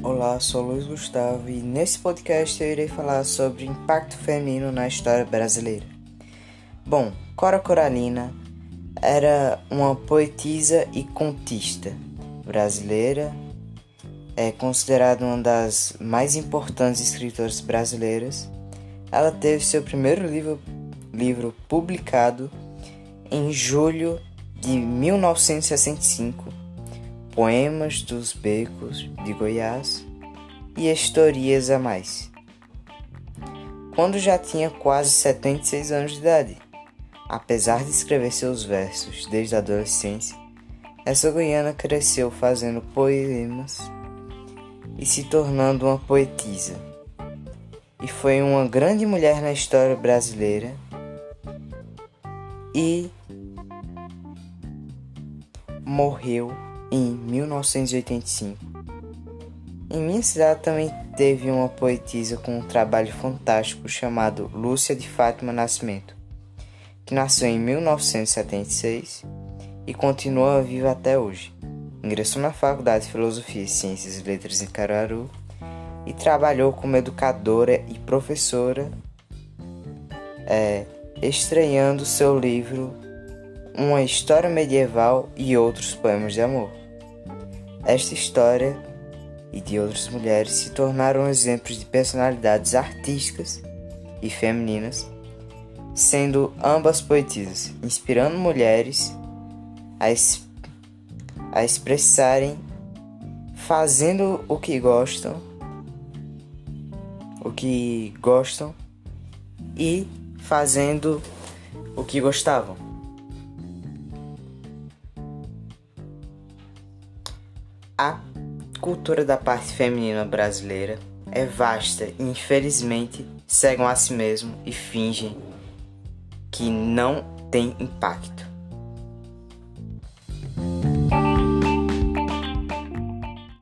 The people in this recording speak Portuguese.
Olá, sou Luiz Gustavo e nesse podcast eu irei falar sobre impacto feminino na história brasileira. Bom, Cora Coralina era uma poetisa e contista brasileira, é considerada uma das mais importantes escritoras brasileiras. Ela teve seu primeiro livro, livro publicado em julho de 1965 Poemas dos Becos de Goiás e Historias a Mais. Quando já tinha quase 76 anos de idade, apesar de escrever seus versos desde a adolescência, essa goiana cresceu fazendo poemas e se tornando uma poetisa. E foi uma grande mulher na história brasileira e morreu em 1985. Em minha cidade também teve uma poetisa com um trabalho fantástico chamado Lúcia de Fátima Nascimento, que nasceu em 1976 e continua viva até hoje. Ingressou na Faculdade de Filosofia, Ciências e Letras em Caruaru e trabalhou como educadora e professora, é, estreando seu livro Uma História Medieval e Outros Poemas de Amor. Esta história e de outras mulheres se tornaram exemplos de personalidades artísticas e femininas, sendo ambas poetisas, inspirando mulheres a, es a expressarem, fazendo o que gostam, o que gostam e fazendo o que gostavam. A cultura da parte feminina brasileira é vasta e infelizmente cegam a si mesmo e fingem que não tem impacto.